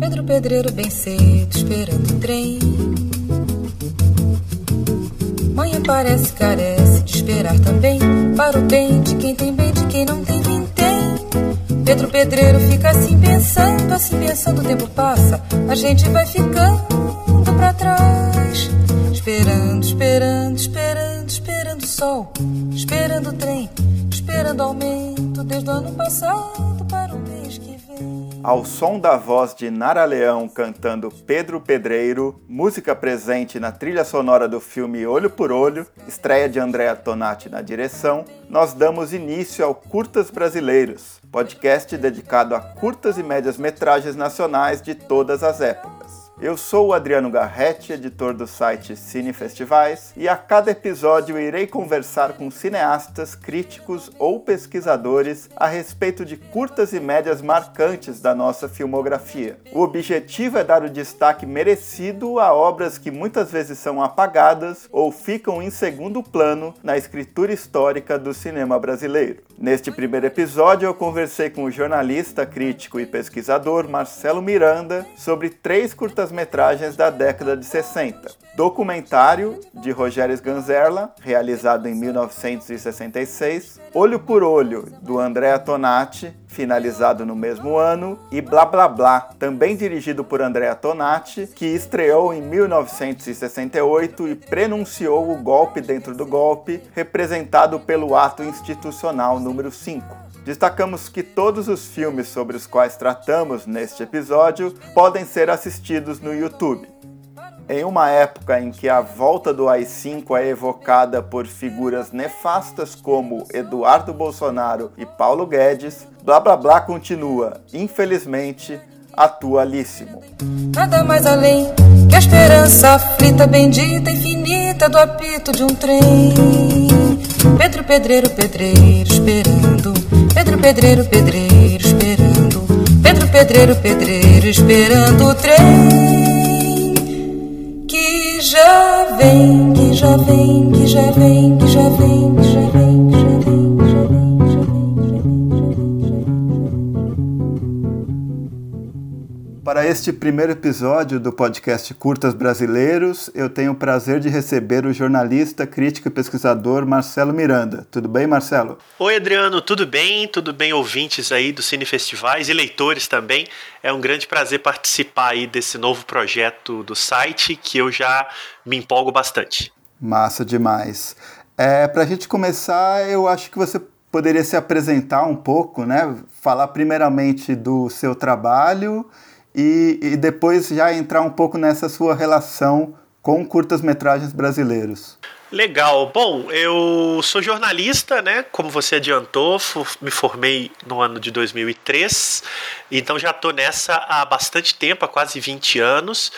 Pedro Pedreiro bem cedo, esperando o trem. Mãe parece carece de esperar também. Para o bem de quem tem bem, de quem não tem, vintém. Pedro Pedreiro fica assim pensando, assim pensando, o tempo passa. A gente vai ficando pra trás. Esperando, esperando, esperando, sol. Esperando o trem, esperando aumento desde o ano passado para o mês que vem. Ao som da voz de Nara Leão cantando Pedro Pedreiro, música presente na trilha sonora do filme Olho por Olho, estreia de Andréa Tonati na direção, nós damos início ao Curtas Brasileiros, podcast dedicado a curtas e médias metragens nacionais de todas as épocas. Eu sou o Adriano Garretti, editor do site Cine Festivais, e a cada episódio irei conversar com cineastas, críticos ou pesquisadores a respeito de curtas e médias marcantes da nossa filmografia. O objetivo é dar o destaque merecido a obras que muitas vezes são apagadas ou ficam em segundo plano na escritura histórica do cinema brasileiro. Neste primeiro episódio, eu conversei com o jornalista, crítico e pesquisador Marcelo Miranda sobre três curtas-metragens da década de 60. Documentário, de Rogério Sganzerla, realizado em 1966. Olho por Olho, do Andrea Tonati, finalizado no mesmo ano. E Blá Blá Blá, também dirigido por Andrea Tonati, que estreou em 1968 e prenunciou o golpe dentro do golpe, representado pelo ato institucional número 5. Destacamos que todos os filmes sobre os quais tratamos neste episódio podem ser assistidos no YouTube. Em uma época em que a volta do AI-5 é evocada por figuras nefastas como Eduardo Bolsonaro e Paulo Guedes, Blá Blá Blá continua, infelizmente, atualíssimo. Nada mais além que a esperança aflita, bendita, infinita do apito de um trem. Pedro Pedreiro, pedreiro, esperando. Pedro Pedreiro, pedreiro, esperando. Pedro Pedreiro, pedreiro, esperando o trem. Que já vem, que já vem, que já vem, que já vem, que já vem, que já vem, Para este primeiro episódio do podcast Curtas Brasileiros, eu tenho o prazer de receber o jornalista, crítico e pesquisador Marcelo Miranda. Tudo bem, Marcelo? Oi, Adriano, tudo bem? Tudo bem, ouvintes aí do Cine Festivais e leitores também. É um grande prazer participar aí desse novo projeto do site que eu já me empolgo bastante. Massa demais. É, Para a gente começar, eu acho que você poderia se apresentar um pouco, né? Falar primeiramente do seu trabalho e, e depois já entrar um pouco nessa sua relação com curtas-metragens brasileiros. Legal. Bom, eu sou jornalista, né? Como você adiantou, me formei no ano de 2003, então já estou nessa há bastante tempo, há quase 20 anos,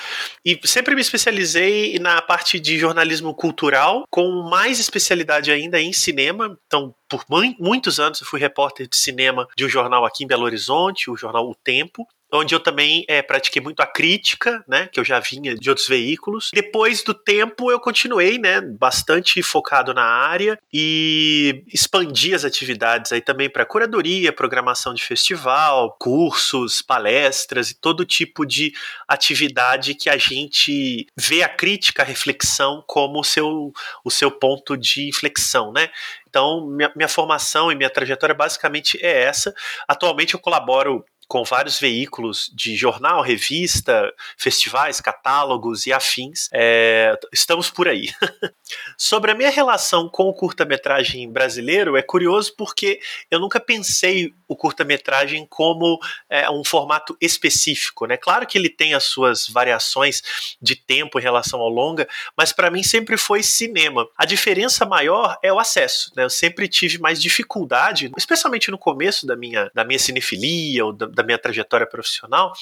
e sempre me especializei na parte de jornalismo cultural, com mais especialidade ainda em cinema. Então, por muitos anos eu fui repórter de cinema de um jornal aqui em Belo Horizonte, o jornal O Tempo, onde eu também é, pratiquei muito a crítica, né, que eu já vinha de outros veículos. Depois do tempo eu continuei, né, bastante focado na área e expandi as atividades aí também para curadoria, programação de festival, cursos, palestras e todo tipo de atividade que a gente vê a crítica, a reflexão como o seu, o seu ponto de inflexão, né? Então, minha, minha formação e minha trajetória basicamente é essa. Atualmente eu colaboro com vários veículos de jornal, revista, festivais, catálogos e afins. É, estamos por aí. Sobre a minha relação com o curta-metragem brasileiro, é curioso porque eu nunca pensei o curta-metragem como é, um formato específico. Né? Claro que ele tem as suas variações de tempo em relação ao longa, mas para mim sempre foi cinema. A diferença maior é o acesso. Né? Eu sempre tive mais dificuldade, especialmente no começo da minha, da minha cinefilia ou da, da minha trajetória profissional,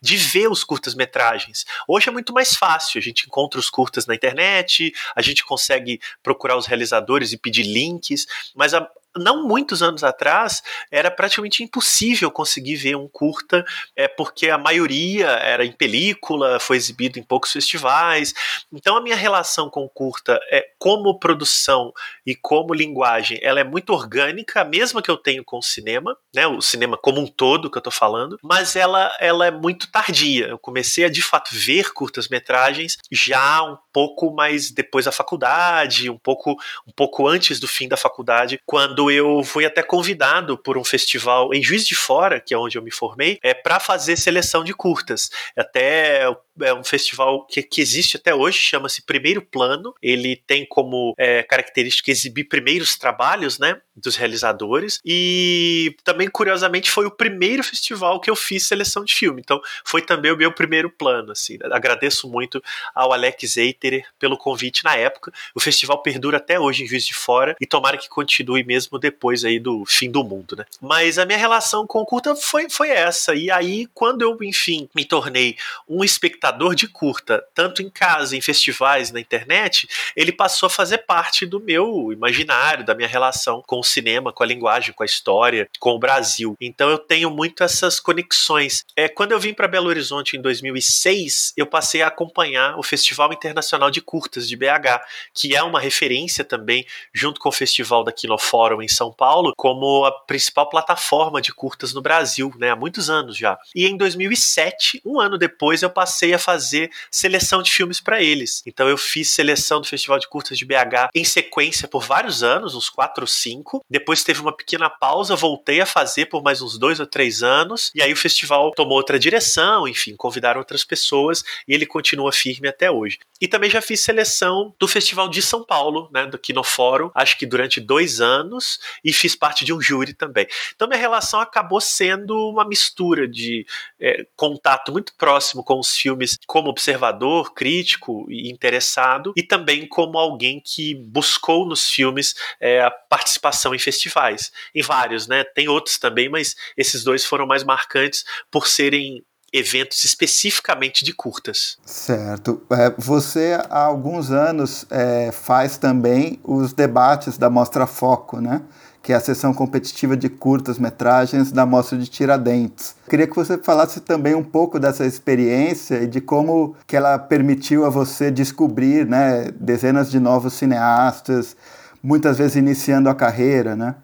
de ver os curtas-metragens. Hoje é muito mais fácil, a gente encontra os curtas na internet, a gente consegue procurar os realizadores e pedir links, mas há, não muitos anos atrás, era praticamente impossível conseguir ver um curta, é, porque a maioria era em película, foi exibido em poucos festivais. Então a minha relação com curta é como produção e como linguagem, ela é muito orgânica, a mesma que eu tenho com o cinema, né, o cinema como um todo que eu tô falando, mas ela, ela é muito tardia. Eu comecei a de fato ver curtas-metragens já um pouco mais depois da faculdade, um pouco um pouco antes do fim da faculdade, quando eu fui até convidado por um festival em Juiz de Fora, que é onde eu me formei, é para fazer seleção de curtas. Até é um festival que, que existe até hoje, chama-se Primeiro Plano. Ele tem como é, característica exibir primeiros trabalhos, né, dos realizadores. E também, curiosamente, foi o primeiro festival que eu fiz seleção de filme. Então, foi também o meu primeiro plano, assim. Agradeço muito ao Alex Eiterer pelo convite na época. O festival perdura até hoje em Juiz de Fora e tomara que continue mesmo depois aí do fim do mundo, né? Mas a minha relação com o curta foi, foi essa. E aí, quando eu, enfim, me tornei um espectador espectador de curta, tanto em casa, em festivais, na internet, ele passou a fazer parte do meu imaginário, da minha relação com o cinema, com a linguagem, com a história, com o Brasil. Então eu tenho muito essas conexões. É, quando eu vim para Belo Horizonte em 2006, eu passei a acompanhar o Festival Internacional de Curtas de BH, que é uma referência também, junto com o Festival da Kinofórum em São Paulo, como a principal plataforma de curtas no Brasil, né, há muitos anos já. E em 2007, um ano depois, eu passei a fazer seleção de filmes para eles. Então eu fiz seleção do Festival de Curtas de BH em sequência por vários anos, uns quatro ou cinco. Depois teve uma pequena pausa, voltei a fazer por mais uns dois ou três anos. E aí o festival tomou outra direção, enfim, convidaram outras pessoas e ele continua firme até hoje. E também já fiz seleção do Festival de São Paulo, né, do Kinofórum, acho que durante dois anos, e fiz parte de um júri também. Então minha relação acabou sendo uma mistura de é, contato muito próximo com os filmes filmes como observador, crítico e interessado, e também como alguém que buscou nos filmes é, a participação em festivais. Em vários, né? Tem outros também, mas esses dois foram mais marcantes por serem eventos especificamente de curtas. Certo. É, você há alguns anos é, faz também os debates da Mostra Foco, né? Que é a sessão competitiva de curtas-metragens da Mostra de Tiradentes. Queria que você falasse também um pouco dessa experiência e de como que ela permitiu a você descobrir né, dezenas de novos cineastas, muitas vezes iniciando a carreira, né?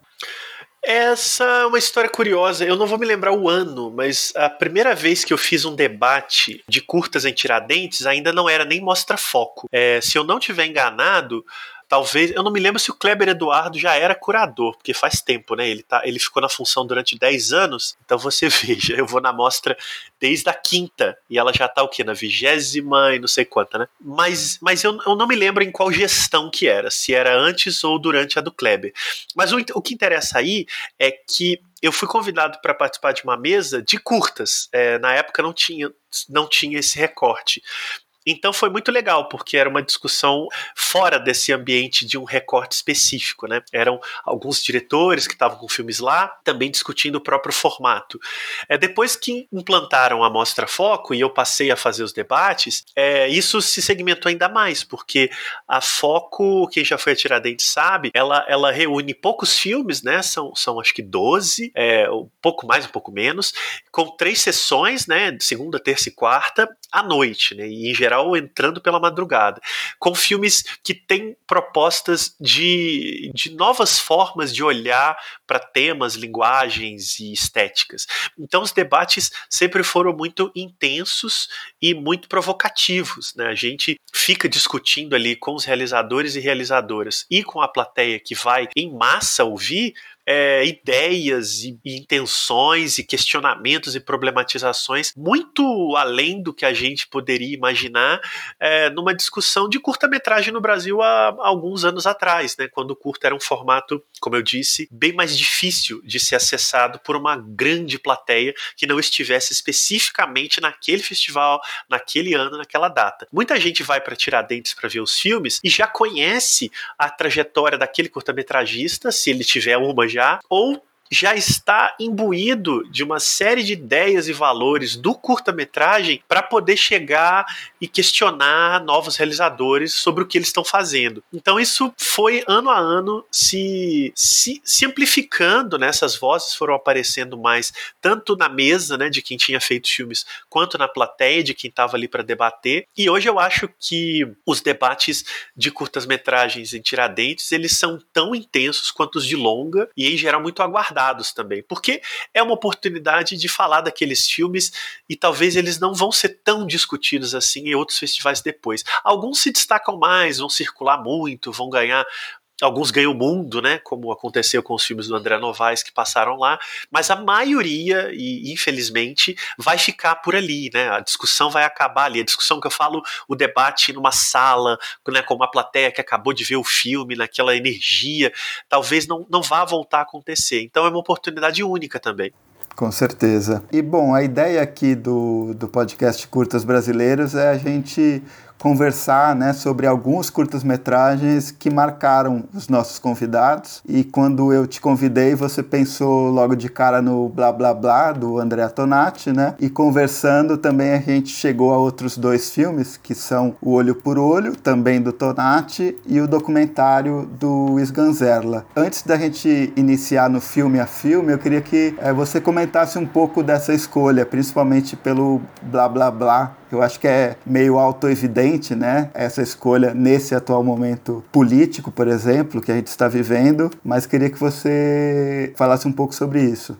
Essa é uma história curiosa. Eu não vou me lembrar o ano, mas a primeira vez que eu fiz um debate de curtas em Tiradentes ainda não era nem mostra foco. É, se eu não tiver enganado, Talvez, eu não me lembro se o Kleber Eduardo já era curador, porque faz tempo, né? Ele, tá, ele ficou na função durante 10 anos, então você veja, eu vou na mostra desde a quinta, e ela já tá o quê? Na vigésima e não sei quanta, né? Mas, mas eu, eu não me lembro em qual gestão que era, se era antes ou durante a do Kleber. Mas o, o que interessa aí é que eu fui convidado para participar de uma mesa de curtas. É, na época não tinha, não tinha esse recorte. Então foi muito legal, porque era uma discussão fora desse ambiente de um recorte específico, né? Eram alguns diretores que estavam com filmes lá, também discutindo o próprio formato. É, depois que implantaram a Mostra Foco e eu passei a fazer os debates, é, isso se segmentou ainda mais, porque a Foco, quem já foi a Tiradentes sabe, ela, ela reúne poucos filmes, né? São, são acho que 12, é, um pouco mais, um pouco menos, com três sessões, né? Segunda, terça e quarta, à noite, né? E em geral entrando pela madrugada, com filmes que têm propostas de, de novas formas de olhar para temas, linguagens e estéticas. Então os debates sempre foram muito intensos e muito provocativos, né? A gente fica discutindo ali com os realizadores e realizadoras e com a plateia que vai em massa ouvir é, ideias e, e, intenções e questionamentos e problematizações muito além do que a gente poderia imaginar é, numa discussão de curta-metragem no Brasil há, há, alguns anos atrás, né, quando o curta era um formato, como eu disse, bem mais difícil de ser acessado por uma grande plateia que não estivesse especificamente naquele festival, naquele ano, naquela data. Muita gente vai para Tiradentes para ver os filmes e já conhece a trajetória daquele curta-metragista, se ele tiver uma ou já está imbuído de uma série de ideias e valores do curta-metragem para poder chegar e questionar novos realizadores sobre o que eles estão fazendo. Então isso foi ano a ano se, se, se amplificando, né? essas vozes foram aparecendo mais tanto na mesa né, de quem tinha feito filmes quanto na plateia de quem estava ali para debater. E hoje eu acho que os debates de curtas-metragens em Tiradentes eles são tão intensos quanto os de longa e em geral muito aguardados também, porque é uma oportunidade de falar daqueles filmes e talvez eles não vão ser tão discutidos assim em outros festivais depois. Alguns se destacam mais, vão circular muito, vão ganhar Alguns ganham o mundo, né? Como aconteceu com os filmes do André Novaes que passaram lá, mas a maioria, e infelizmente, vai ficar por ali, né? A discussão vai acabar ali. A discussão que eu falo, o debate numa sala, né, com uma plateia que acabou de ver o filme, naquela energia, talvez não, não vá voltar a acontecer. Então é uma oportunidade única também. Com certeza. E bom, a ideia aqui do, do podcast Curtas Brasileiros é a gente conversar né, sobre alguns curtas-metragens que marcaram os nossos convidados. E quando eu te convidei, você pensou logo de cara no Blá Blá Blá do André Tonati, né? E conversando também a gente chegou a outros dois filmes, que são O Olho por Olho, também do Tonati, e o documentário do Luiz Ganzerla. Antes da gente iniciar no filme a filme, eu queria que é, você comentasse um pouco dessa escolha, principalmente pelo Blá Blá Blá eu acho que é meio autoevidente, né? Essa escolha nesse atual momento político, por exemplo, que a gente está vivendo, mas queria que você falasse um pouco sobre isso.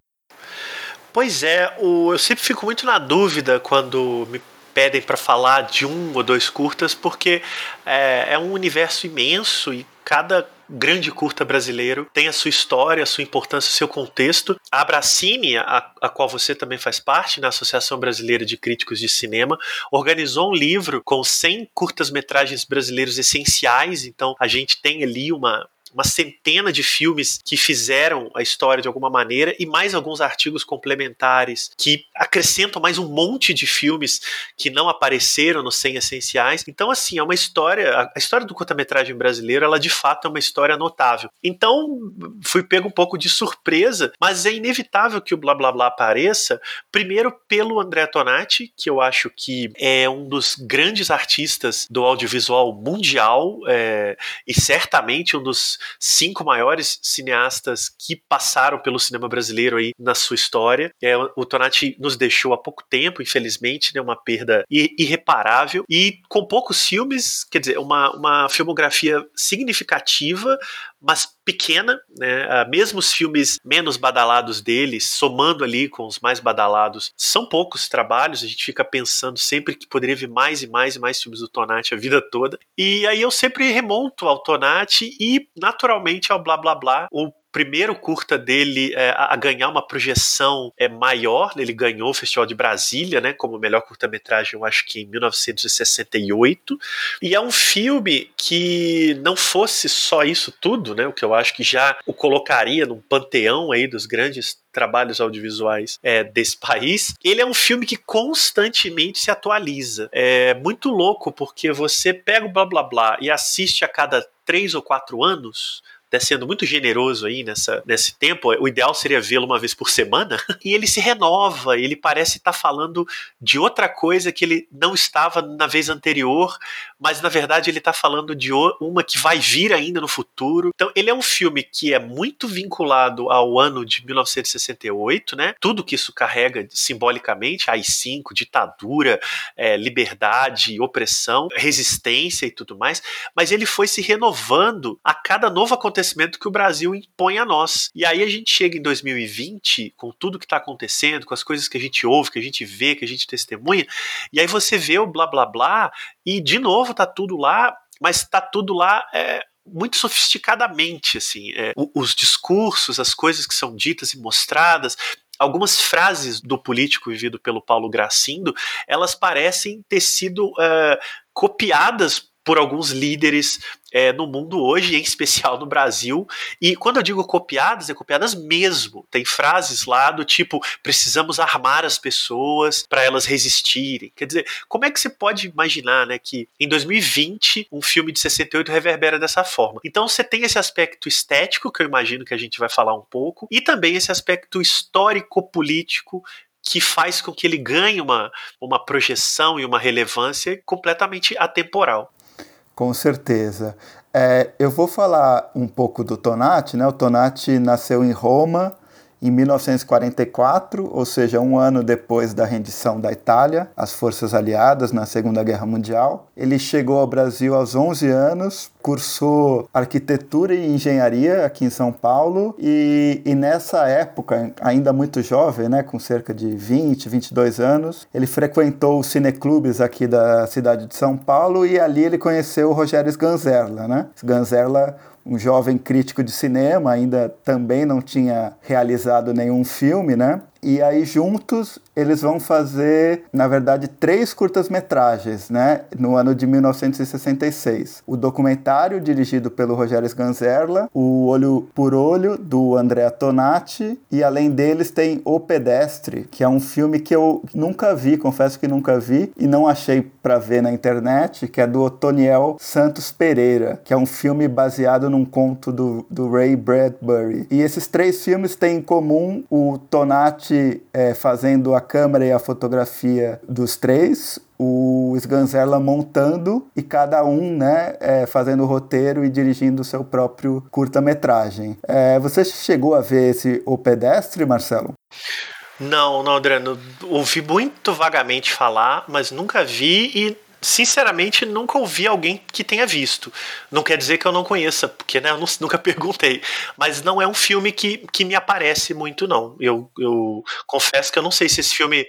Pois é, o, eu sempre fico muito na dúvida quando me pedem para falar de um ou dois curtas, porque é, é um universo imenso e cada grande curta brasileiro tem a sua história, a sua importância, o seu contexto. A Abracine, a, a qual você também faz parte, na Associação Brasileira de Críticos de Cinema, organizou um livro com 100 curtas-metragens brasileiros essenciais. Então, a gente tem ali uma, uma centena de filmes que fizeram a história de alguma maneira e mais alguns artigos complementares que acrescentam mais um monte de filmes que não apareceram nos 100 essenciais. Então, assim, é uma história. A história do curta-metragem brasileiro, ela de fato é uma história notável. Então, fui pego um pouco de surpresa, mas é inevitável que o Blá Blá Blá apareça, primeiro pelo André Tonati, que eu acho que é um dos grandes artistas do audiovisual mundial é, e certamente um dos cinco maiores cineastas que passaram pelo cinema brasileiro aí na sua história. É, o Tonati nos deixou há pouco tempo, infelizmente, né, uma perda irreparável e com poucos filmes, quer dizer, uma, uma filmografia significativa, mas pequena, né? Ah, mesmo os filmes menos badalados dele, somando ali com os mais badalados, são poucos trabalhos. A gente fica pensando sempre que poderia vir mais e mais e mais filmes do Tonati a vida toda. E aí eu sempre remonto ao Tonati e naturalmente ao Blá Blá Blá. O primeiro curta dele é, a ganhar uma projeção é, maior. Ele ganhou o Festival de Brasília, né, como melhor curta-metragem, eu acho que em 1968. E é um filme que não fosse só isso tudo, né, o que eu acho que já o colocaria num panteão aí dos grandes trabalhos audiovisuais é, desse país. Ele é um filme que constantemente se atualiza. É muito louco porque você pega o blá blá blá e assiste a cada três ou quatro anos até sendo muito generoso aí nessa, nesse tempo, o ideal seria vê-lo uma vez por semana, e ele se renova, ele parece estar tá falando de outra coisa que ele não estava na vez anterior, mas na verdade ele está falando de uma que vai vir ainda no futuro. Então ele é um filme que é muito vinculado ao ano de 1968, né? Tudo que isso carrega simbolicamente, AI-5, ditadura, é, liberdade, opressão, resistência e tudo mais, mas ele foi se renovando a cada novo acontecimento que o Brasil impõe a nós. E aí a gente chega em 2020, com tudo que está acontecendo, com as coisas que a gente ouve, que a gente vê, que a gente testemunha, e aí você vê o blá blá blá, e de novo tá tudo lá, mas tá tudo lá é, muito sofisticadamente, assim, é, os discursos, as coisas que são ditas e mostradas, algumas frases do político vivido pelo Paulo Gracindo, elas parecem ter sido uh, copiadas por alguns líderes é, no mundo hoje, em especial no Brasil. E quando eu digo copiadas, é copiadas mesmo. Tem frases lá do tipo: precisamos armar as pessoas para elas resistirem. Quer dizer, como é que você pode imaginar né, que em 2020 um filme de 68 reverbera dessa forma? Então você tem esse aspecto estético, que eu imagino que a gente vai falar um pouco, e também esse aspecto histórico-político que faz com que ele ganhe uma, uma projeção e uma relevância completamente atemporal. Com certeza. É, eu vou falar um pouco do Tonati, né? O Tonati nasceu em Roma, em 1944, ou seja, um ano depois da rendição da Itália às forças aliadas na Segunda Guerra Mundial. Ele chegou ao Brasil aos 11 anos, cursou arquitetura e engenharia aqui em São Paulo e, e nessa época, ainda muito jovem, né, com cerca de 20, 22 anos, ele frequentou os cineclubes aqui da cidade de São Paulo e ali ele conheceu o Rogério Sganzerla, né? Sganzerla um jovem crítico de cinema, ainda também não tinha realizado nenhum filme, né? E aí juntos eles vão fazer, na verdade, três curtas-metragens, né, no ano de 1966. O documentário dirigido pelo Rogério Sganzerla, O Olho por Olho do Andrea Tonati e além deles tem O Pedestre, que é um filme que eu nunca vi, confesso que nunca vi e não achei para ver na internet, que é do Otoniel Santos Pereira, que é um filme baseado num conto do, do Ray Bradbury. E esses três filmes têm em comum o Tonati é, fazendo a câmera e a fotografia dos três, o Sganzerla montando e cada um né, é, fazendo o roteiro e dirigindo o seu próprio curta-metragem. É, você chegou a ver esse O Pedestre, Marcelo? Não, não, Adriano. Ouvi muito vagamente falar, mas nunca vi e sinceramente, nunca ouvi alguém que tenha visto. Não quer dizer que eu não conheça, porque né, eu nunca perguntei. Mas não é um filme que, que me aparece muito, não. Eu, eu confesso que eu não sei se esse filme.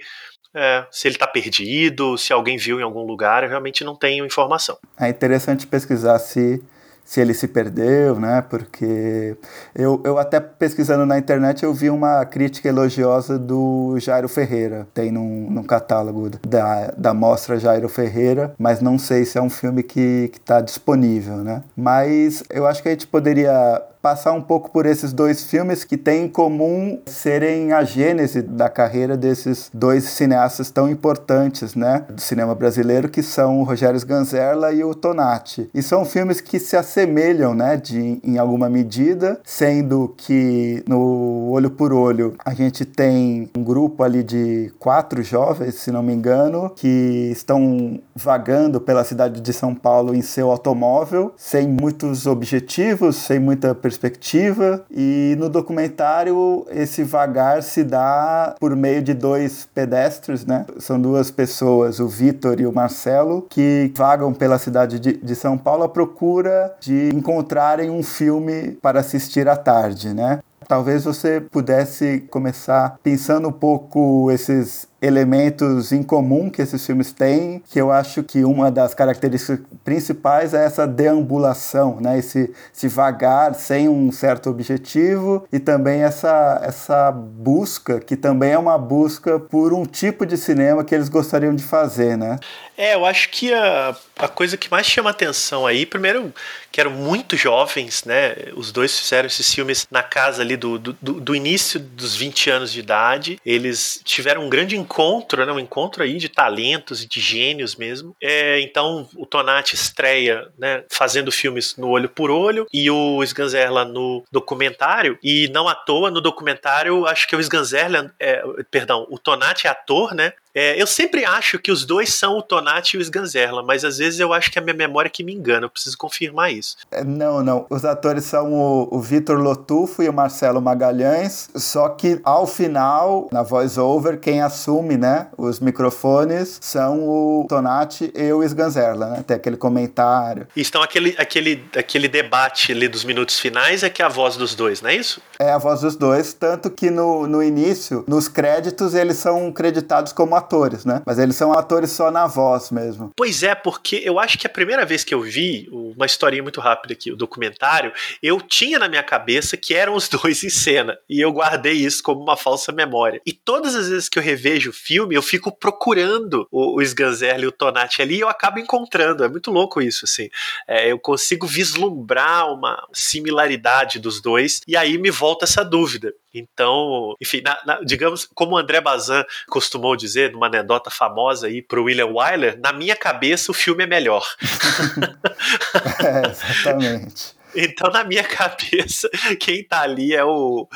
É, se ele está perdido, se alguém viu em algum lugar, eu realmente não tenho informação. É interessante pesquisar se se ele se perdeu, né? Porque eu, eu até pesquisando na internet eu vi uma crítica elogiosa do Jairo Ferreira, tem num, num catálogo da, da mostra Jairo Ferreira, mas não sei se é um filme que está disponível, né? Mas eu acho que a gente poderia passar um pouco por esses dois filmes que têm em comum serem a gênese da carreira desses dois cineastas tão importantes, né, do cinema brasileiro, que são o Rogério Sganzerla e o Tonati. E são filmes que se assemelham, né, de, em alguma medida, sendo que no Olho por Olho a gente tem um grupo ali de quatro jovens, se não me engano, que estão vagando pela cidade de São Paulo em seu automóvel, sem muitos objetivos, sem muita perspectiva e no documentário esse vagar se dá por meio de dois pedestres, né? São duas pessoas, o Vitor e o Marcelo, que vagam pela cidade de, de São Paulo à procura de encontrarem um filme para assistir à tarde, né? Talvez você pudesse começar pensando um pouco esses elementos em comum que esses filmes têm, que eu acho que uma das características principais é essa deambulação, né? esse, esse vagar sem um certo objetivo e também essa, essa busca, que também é uma busca por um tipo de cinema que eles gostariam de fazer, né? É, eu acho que a, a coisa que mais chama atenção aí, primeiro, que eram muito jovens, né? Os dois fizeram esses filmes na casa ali do, do, do início dos 20 anos de idade. Eles tiveram um grande encontro, né, um encontro aí de talentos e de gênios mesmo. É, então o Tonati estreia né, fazendo filmes no Olho por Olho e o Sganzerla no documentário. E não à toa, no documentário, acho que o Sganzerla, é, perdão, o Tonati é ator, né? É, eu sempre acho que os dois são o Tonati e o Sganzerla, mas às vezes eu acho que é a minha memória que me engana, eu preciso confirmar isso. É, não, não. Os atores são o, o Vitor Lotufo e o Marcelo Magalhães, só que ao final, na voice-over, quem assume né, os microfones são o Tonati e o Sganzerla, né? Tem aquele comentário. E estão aquele, aquele, aquele debate ali dos minutos finais é que é a voz dos dois, não é isso? É a voz dos dois, tanto que no, no início, nos créditos, eles são creditados como atores atores, né? Mas eles são atores só na voz mesmo. Pois é, porque eu acho que a primeira vez que eu vi, uma historinha muito rápida aqui, o documentário, eu tinha na minha cabeça que eram os dois em cena. E eu guardei isso como uma falsa memória. E todas as vezes que eu revejo o filme, eu fico procurando o, o Sganzerla e o Tonati ali e eu acabo encontrando. É muito louco isso, assim. É, eu consigo vislumbrar uma similaridade dos dois e aí me volta essa dúvida. Então, enfim, na, na, digamos, como o André Bazin costumou dizer, numa anedota famosa aí pro William Wyler, na minha cabeça o filme é melhor. é, exatamente. Então, na minha cabeça, quem tá ali é o.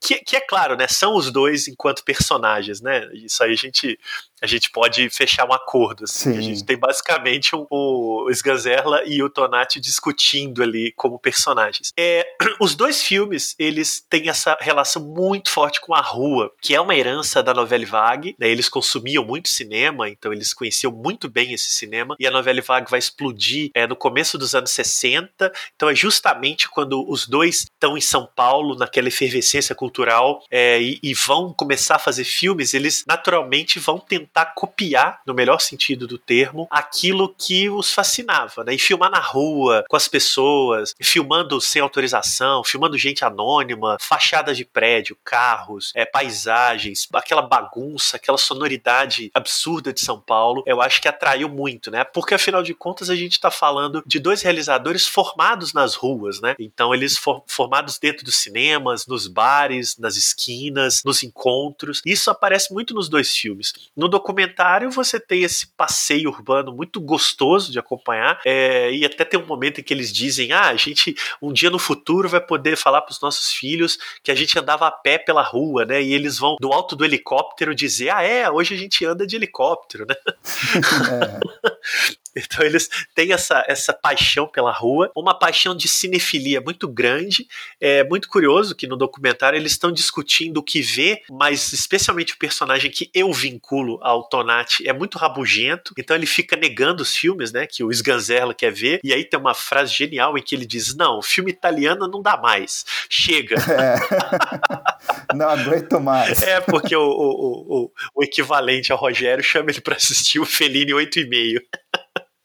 Que, que, é claro, né? São os dois enquanto personagens, né? Isso aí a gente a gente pode fechar um acordo. Assim. A gente tem basicamente um, o Sganzerla e o Tonati discutindo ali como personagens. É, os dois filmes, eles têm essa relação muito forte com a rua, que é uma herança da novela vague. Né? Eles consumiam muito cinema, então eles conheciam muito bem esse cinema. E a novela vague vai explodir é, no começo dos anos 60. Então é justamente quando os dois estão em São Paulo, naquela efervescência cultural, é, e, e vão começar a fazer filmes, eles naturalmente vão tentar tentar copiar, no melhor sentido do termo, aquilo que os fascinava, né? E filmar na rua, com as pessoas, filmando sem autorização, filmando gente anônima, fachadas de prédio, carros, é, paisagens, aquela bagunça, aquela sonoridade absurda de São Paulo, eu acho que atraiu muito, né? Porque afinal de contas a gente está falando de dois realizadores formados nas ruas, né? Então eles for, formados dentro dos cinemas, nos bares, nas esquinas, nos encontros. Isso aparece muito nos dois filmes. No documentário você tem esse passeio urbano muito gostoso de acompanhar é, e até tem um momento em que eles dizem ah a gente um dia no futuro vai poder falar para os nossos filhos que a gente andava a pé pela rua né e eles vão do alto do helicóptero dizer ah é hoje a gente anda de helicóptero né é. Então eles têm essa, essa paixão pela rua, uma paixão de cinefilia muito grande. É muito curioso que no documentário eles estão discutindo o que vê, mas especialmente o personagem que eu vinculo ao Tonati é muito rabugento, então ele fica negando os filmes, né, que o Sganzerla quer ver, e aí tem uma frase genial em que ele diz, não, filme italiano não dá mais, chega. É. não aguento mais. É, porque o, o, o, o equivalente ao Rogério chama ele para assistir o Fellini 8,5.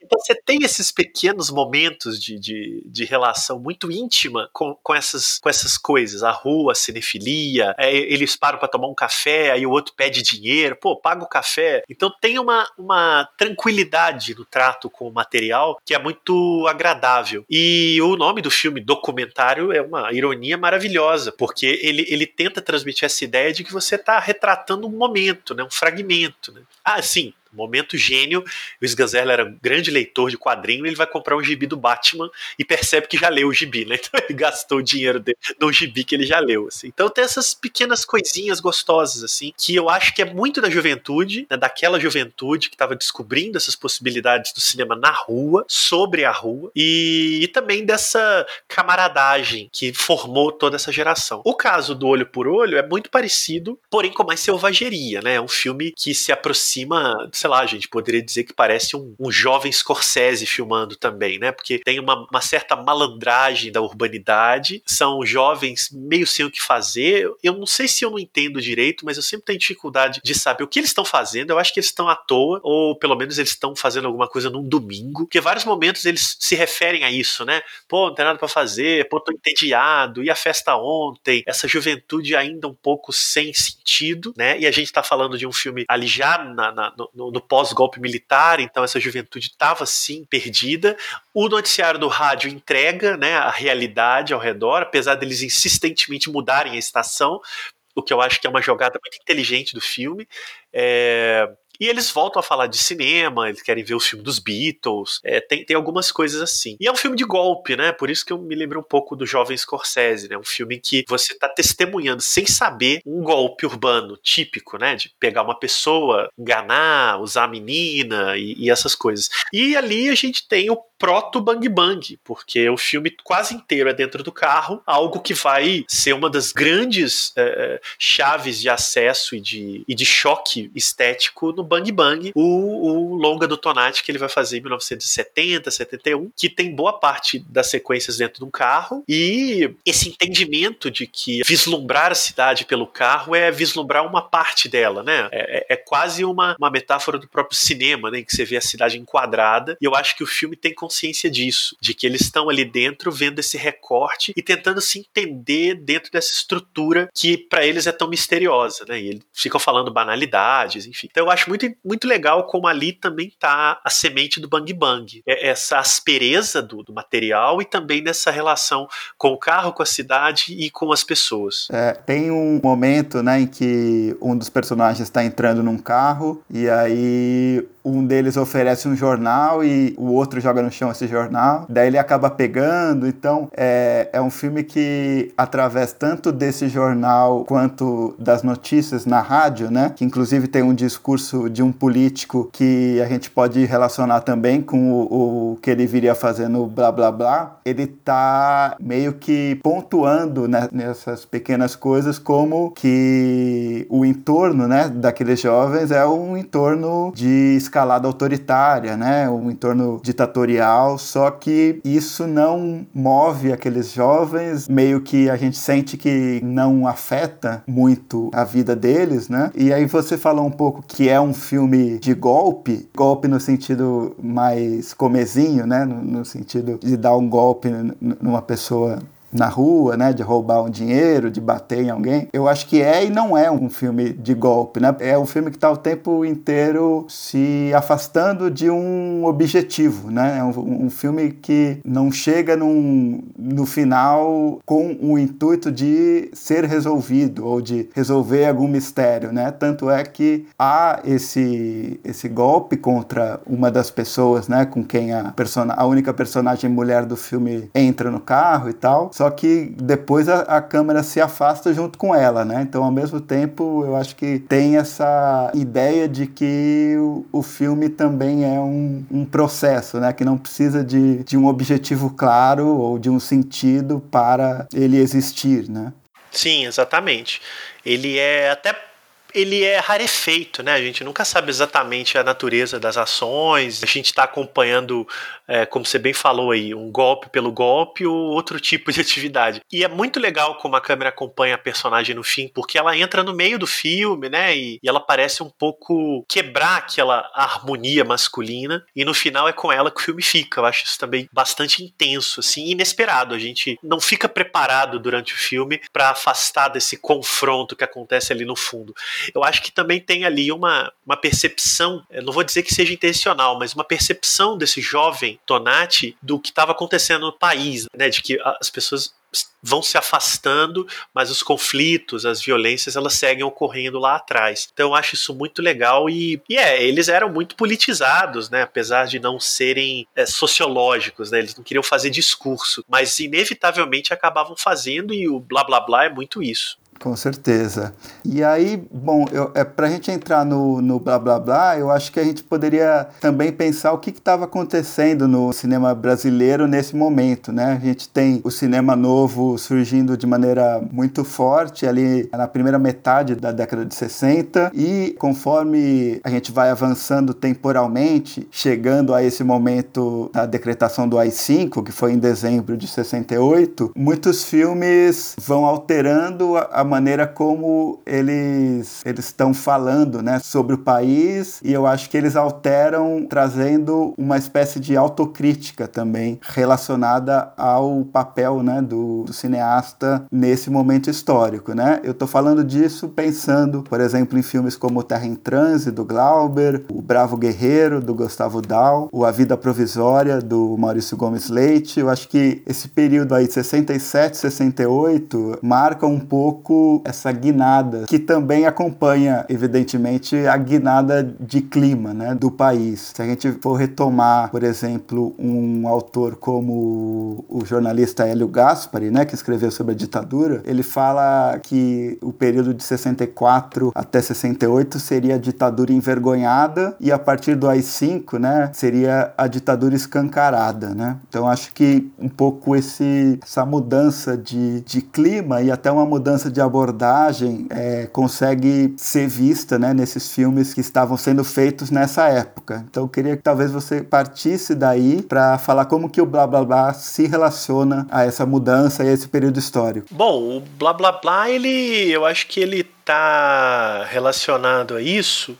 Então você tem esses pequenos momentos de, de, de relação muito íntima com, com, essas, com essas coisas. A rua, a cinefilia, é, eles param para tomar um café, aí o outro pede dinheiro, pô, paga o café. Então tem uma, uma tranquilidade no trato com o material que é muito agradável. E o nome do filme, documentário, é uma ironia maravilhosa, porque ele, ele tenta transmitir essa ideia de que você está retratando um momento, né, um fragmento. Né? Ah, sim, momento gênio. O Sganzerla era um grande leitor de quadrinho, ele vai comprar um gibi do Batman e percebe que já leu o gibi, né? Então ele gastou o dinheiro dele no gibi que ele já leu, assim. Então tem essas pequenas coisinhas gostosas, assim, que eu acho que é muito da juventude, né? daquela juventude que estava descobrindo essas possibilidades do cinema na rua, sobre a rua, e, e também dessa camaradagem que formou toda essa geração. O caso do Olho por Olho é muito parecido, porém com mais selvageria, né? É um filme que se aproxima sei lá, a gente poderia dizer que parece um, um jovem Scorsese filmando também, né? Porque tem uma, uma, certa malandragem da urbanidade, são jovens meio sem o que fazer. Eu não sei se eu não entendo direito, mas eu sempre tenho dificuldade de saber o que eles estão fazendo. Eu acho que eles estão à toa, ou pelo menos eles estão fazendo alguma coisa num domingo, porque vários momentos eles se referem a isso, né? Pô, não tem nada para fazer, pô, tô entediado, e a festa ontem, essa juventude ainda um pouco sem sentido, né? E a gente tá falando de um filme ali já na, na, no, no pós-golpe militar, então essa juventude estava sim perdida. O noticiário do rádio entrega né, a realidade ao redor, apesar deles insistentemente mudarem a estação, o que eu acho que é uma jogada muito inteligente do filme. É, e eles voltam a falar de cinema, eles querem ver o filme dos Beatles, é, tem, tem algumas coisas assim. E é um filme de golpe, né? Por isso que eu me lembro um pouco do Jovem Scorsese, né? Um filme que você está testemunhando, sem saber, um golpe urbano típico, né? De pegar uma pessoa, enganar, usar a menina e, e essas coisas. E ali a gente tem o proto Bang Bang, porque o filme quase inteiro é dentro do carro, algo que vai ser uma das grandes é, chaves de acesso e de, e de choque estético no Bang Bang, o, o longa do Tonati que ele vai fazer em 1970, 71, que tem boa parte das sequências dentro de um carro e esse entendimento de que vislumbrar a cidade pelo carro é vislumbrar uma parte dela, né? É, é, é quase uma, uma metáfora do próprio cinema, né? Em que você vê a cidade enquadrada e eu acho que o filme tem consciência disso, de que eles estão ali dentro vendo esse recorte e tentando se entender dentro dessa estrutura que para eles é tão misteriosa, né? E eles ficam falando banalidades, enfim. Então eu acho muito, muito legal como ali também tá a semente do Bang Bang. É essa aspereza do, do material e também nessa relação com o carro, com a cidade e com as pessoas. É, tem um momento, né, em que um dos personagens está entrando num carro e aí um deles oferece um jornal e o outro joga no chão esse jornal, daí ele acaba pegando. Então é, é um filme que, através tanto desse jornal quanto das notícias na rádio, né, que inclusive tem um discurso de um político que a gente pode relacionar também com o, o que ele viria fazendo blá blá blá, ele tá meio que pontuando né, nessas pequenas coisas como que o entorno né, daqueles jovens é um entorno de escalada autoritária, né? Um entorno ditatorial, só que isso não move aqueles jovens, meio que a gente sente que não afeta muito a vida deles, né? E aí você falou um pouco que é um filme de golpe, golpe no sentido mais comezinho, né? No, no sentido de dar um golpe numa pessoa na rua, né, de roubar um dinheiro, de bater em alguém. Eu acho que é e não é um filme de golpe, né? É um filme que está o tempo inteiro se afastando de um objetivo, né? É um, um filme que não chega num, no final com o intuito de ser resolvido ou de resolver algum mistério, né? Tanto é que há esse esse golpe contra uma das pessoas, né, com quem a persona, a única personagem mulher do filme entra no carro e tal só que depois a, a, câmera se afasta junto com ela, né? Então, ao mesmo tempo, eu acho que tem essa ideia de que o, o filme também é um, um, processo, né? Que não precisa de, de um objetivo claro ou de um sentido para ele existir, né? Sim, exatamente. Ele é até ele é rarefeito, né? A gente nunca sabe exatamente a natureza das ações. A gente está acompanhando, é, como você bem falou aí, um golpe pelo golpe ou outro tipo de atividade. E é muito legal como a câmera acompanha a personagem no fim, porque ela entra no meio do filme, né? E, e ela parece um pouco quebrar aquela harmonia masculina. E no final é com ela que o filme fica. Eu acho isso também bastante intenso, assim, inesperado. A gente não fica preparado durante o filme para afastar desse confronto que acontece ali no fundo eu acho que também tem ali uma, uma percepção, não vou dizer que seja intencional, mas uma percepção desse jovem Tonati do que estava acontecendo no país, né? De que as pessoas vão se afastando, mas os conflitos, as violências, elas seguem ocorrendo lá atrás. Então eu acho isso muito legal e, e é, eles eram muito politizados, né? Apesar de não serem é, sociológicos, né? Eles não queriam fazer discurso, mas inevitavelmente acabavam fazendo e o blá blá blá é muito isso. Com certeza. E aí, bom, eu, é, para a gente entrar no, no blá blá blá, eu acho que a gente poderia também pensar o que estava acontecendo no cinema brasileiro nesse momento, né? A gente tem o cinema novo surgindo de maneira muito forte ali na primeira metade da década de 60 e conforme a gente vai avançando temporalmente, chegando a esse momento da decretação do AI-5, que foi em dezembro de 68, muitos filmes vão alterando a, a maneira como eles eles estão falando, né, sobre o país e eu acho que eles alteram trazendo uma espécie de autocrítica também relacionada ao papel, né, do, do cineasta nesse momento histórico, né? Eu estou falando disso pensando, por exemplo, em filmes como Terra em Transe do Glauber, O Bravo Guerreiro do Gustavo Dal, O A Vida Provisória do Maurício Gomes Leite. Eu acho que esse período aí 67, 68 marca um pouco essa guinada, que também acompanha, evidentemente, a guinada de clima né, do país. Se a gente for retomar, por exemplo, um autor como o jornalista Hélio Gaspari, né, que escreveu sobre a ditadura, ele fala que o período de 64 até 68 seria a ditadura envergonhada e a partir do AI-5 né, seria a ditadura escancarada. Né? Então acho que um pouco esse, essa mudança de, de clima e até uma mudança de abordagem é, consegue ser vista né, nesses filmes que estavam sendo feitos nessa época. Então eu queria que talvez você partisse daí para falar como que o blá blá blá se relaciona a essa mudança e a esse período histórico. Bom, o blá blá blá, ele, eu acho que ele está relacionado a isso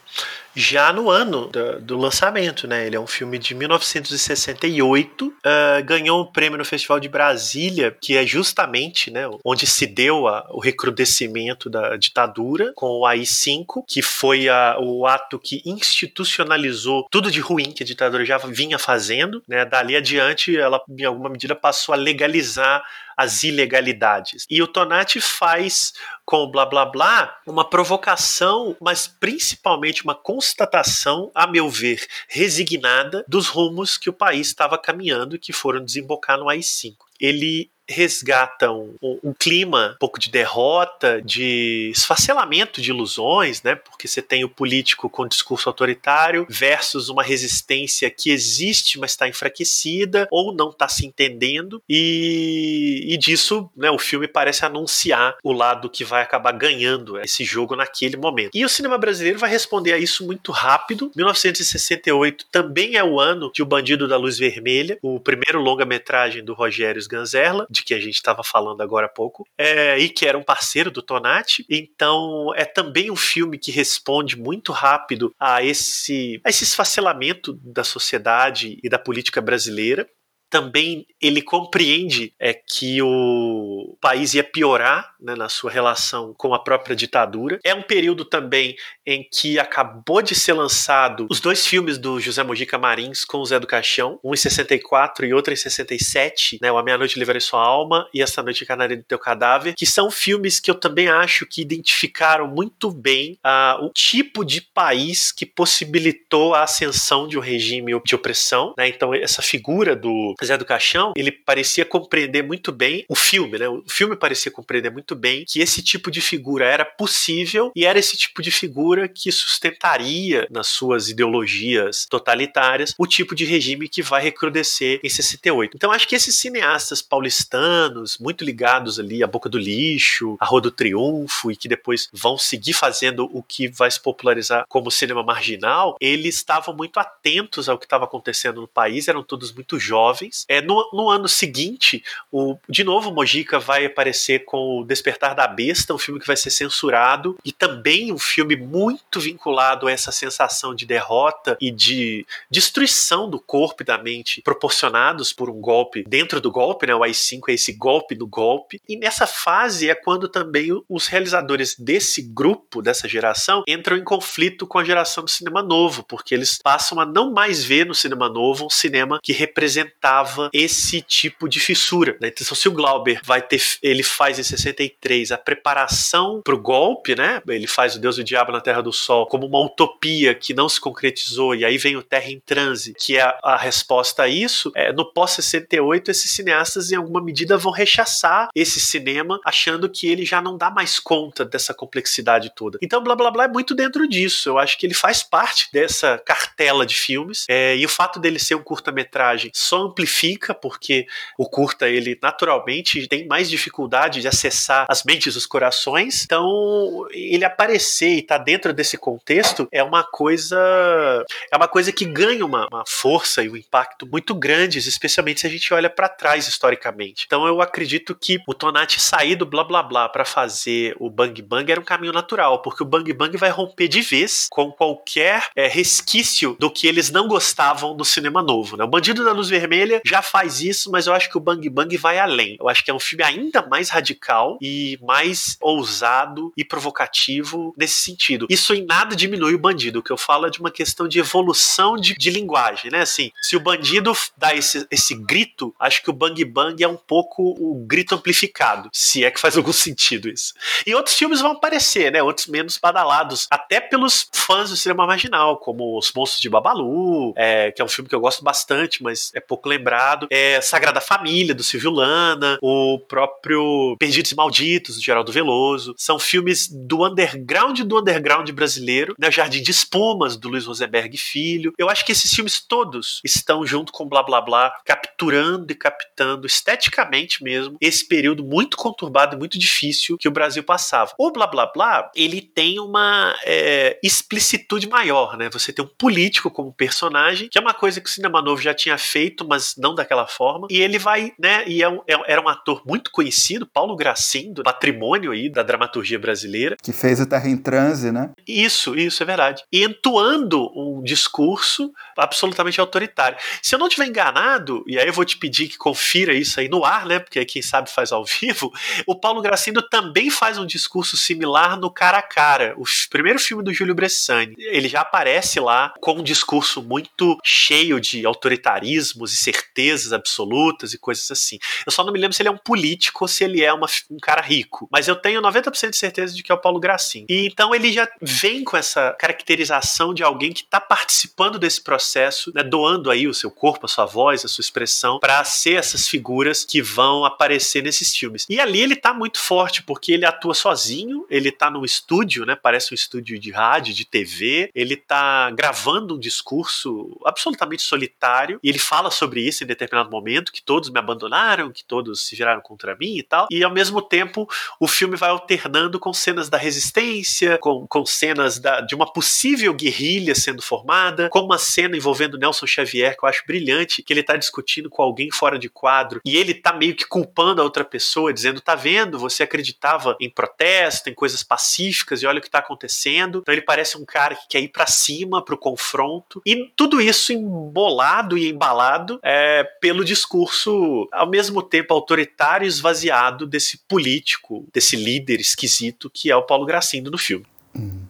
já no ano do, do, lançamento, né? Ele é um filme de 1968, uh, ah, ganhou um prêmio no Festival de Brasília, que é justamente, né, onde se deu a, o recrudescimento da ditadura com o AI-5, que foi a, o ato que institucionalizou tudo de ruim que a ditadura já vinha fazendo, né? Dali adiante, ela em alguma medida passou a legalizar as ilegalidades. E o Tonati faz com o blá blá blá uma provocação, mas principalmente uma constatação, a meu ver, resignada dos rumos que o país estava caminhando e que foram desembocar no AI-5. Ele resgatam um, um, clima um pouco de derrota, de esfacelamento de ilusões, né? Porque você tem o político com discurso autoritário versus uma resistência que existe, mas está enfraquecida ou não está se entendendo. E, e disso, né, o filme parece anunciar o lado que vai acabar ganhando esse jogo naquele momento. E o cinema brasileiro vai responder a isso muito rápido. 1968 também é o ano de O Bandido da Luz Vermelha, o primeiro longa-metragem do Rogério Sganzerla, de que a gente estava falando agora há pouco, é, e que era um parceiro do Tonati. Então é também um filme que responde muito rápido a esse, a esse esfacelamento da sociedade e da política brasileira também ele compreende é que o país ia piorar né, na sua relação com a própria ditadura. É um período também em que acabou de ser lançado os dois filmes do José Mojica Marins com o Zé do Caixão, um em 64 e outro em 67, né, o A Meia Noite Livrei Sua Alma e Esta Noite Canaria do Teu Cadáver, que são filmes que eu também acho que identificaram muito bem uh, o tipo de país que possibilitou a ascensão de um regime de opressão. Né? Então essa figura do Zé do Caixão, ele parecia compreender muito bem o filme, né? O filme parecia compreender muito bem que esse tipo de figura era possível e era esse tipo de figura que sustentaria nas suas ideologias totalitárias o tipo de regime que vai recrudescer em 68. Então acho que esses cineastas paulistanos, muito ligados ali à Boca do Lixo, à Rua do Triunfo e que depois vão seguir fazendo o que vai se popularizar como cinema marginal, eles estavam muito atentos ao que estava acontecendo no país, eram todos muito jovens é, no, no ano seguinte, o, de novo, Mojica vai aparecer com o Despertar da Besta, um filme que vai ser censurado, e também um filme muito vinculado a essa sensação de derrota e de destruição do corpo e da mente proporcionados por um golpe dentro do golpe, né? O AI-5 é esse golpe no golpe. E nessa fase é quando também os realizadores desse grupo, dessa geração, entram em conflito com a geração do cinema novo, porque eles passam a não mais ver no cinema novo um cinema que representava esse tipo de fissura. Né? Então, se o Glauber vai ter, ele faz em 63 a preparação para o golpe, né? Ele faz o Deus e o Diabo na Terra do Sol como uma utopia que não se concretizou e aí vem o Terra em Transe, que é a, a resposta a isso. É, no pós-68, esses cineastas em alguma medida vão rechaçar esse cinema, achando que ele já não dá mais conta dessa complexidade toda. Então, blá blá blá é muito dentro disso. Eu acho que ele faz parte dessa cartela de filmes é, e o fato dele ser um curta-metragem só simplifica, porque o curta ele naturalmente tem mais dificuldade de acessar as mentes, os corações. Então, ele aparecer e estar tá dentro desse contexto é uma coisa é uma coisa que ganha uma, uma força e um impacto muito grandes, especialmente se a gente olha para trás historicamente. Então, eu acredito que o Tonati sair do blá blá blá para fazer o Bang Bang era um caminho natural, porque o Bang Bang vai romper de vez com qualquer é, resquício do que eles não gostavam do cinema novo. Né? O Bandido da Luz Vermelha já faz isso, mas eu acho que o Bang Bang vai além. Eu acho que é um filme ainda mais radical e mais ousado e provocativo nesse sentido. Isso em nada diminui o bandido. O que eu falo é de uma questão de evolução de, de linguagem, né? Assim, se o bandido dá esse, esse grito, acho que o Bang Bang é um pouco o grito amplificado, se é que faz algum sentido isso. E outros filmes vão aparecer, né? Outros menos badalados, até pelos fãs do cinema marginal, como Os Monstros de Babalu, é, que é um filme que eu gosto bastante, mas é pouco lembrado lembrado, é Sagrada Família, do Silvio Lana, o próprio Perdidos e Malditos, do Geraldo Veloso. São filmes do underground do underground brasileiro, né? Jardim de Espumas, do Luiz Rosenberg Filho. Eu acho que esses filmes todos estão junto com Blá Blá Blá, capturando e captando esteticamente mesmo esse período muito conturbado e muito difícil que o Brasil passava. O Blá Blá Blá, ele tem uma é, explicitude maior, né? Você tem um político como personagem, que é uma coisa que o cinema novo já tinha feito, mas não daquela forma. E ele vai, né? E é um, é, era um ator muito conhecido, Paulo Gracindo, patrimônio aí da dramaturgia brasileira. Que fez o Terra em Transe, né? Isso, isso é verdade. E entoando um discurso absolutamente autoritário. Se eu não tiver enganado, e aí eu vou te pedir que confira isso aí no ar, né? Porque quem sabe faz ao vivo. O Paulo Gracindo também faz um discurso similar no Cara a Cara, o primeiro filme do Júlio Bressani. Ele já aparece lá com um discurso muito cheio de autoritarismos e certezas absolutas e coisas assim. Eu só não me lembro se ele é um político ou se ele é uma, um cara rico, mas eu tenho 90% de certeza de que é o Paulo Gracindo. E então ele já vem com essa caracterização de alguém que está participando desse processo, né, doando aí o seu corpo, a sua voz, a sua expressão, para ser essas figuras que vão aparecer nesses filmes. E ali ele está muito forte, porque ele atua sozinho, ele está num estúdio, né, parece um estúdio de rádio, de TV, ele está gravando um discurso absolutamente solitário, e ele fala sobre isso em determinado momento, que todos me abandonaram, que todos se viraram contra mim e tal, e ao mesmo tempo o filme vai alternando com cenas da resistência, com, com cenas da, de uma possível guerrilha sendo formada, com uma cena envolvendo Nelson Xavier, que eu acho brilhante, que ele tá discutindo com alguém fora de quadro, e ele tá meio que culpando a outra pessoa, dizendo: tá vendo, você acreditava em protesto, em coisas pacíficas, e olha o que tá acontecendo. Então ele parece um cara que quer ir para cima, pro confronto, e tudo isso embolado e embalado é, pelo discurso, ao mesmo tempo autoritário e esvaziado desse político, desse líder esquisito que é o Paulo Gracindo no filme. Hum.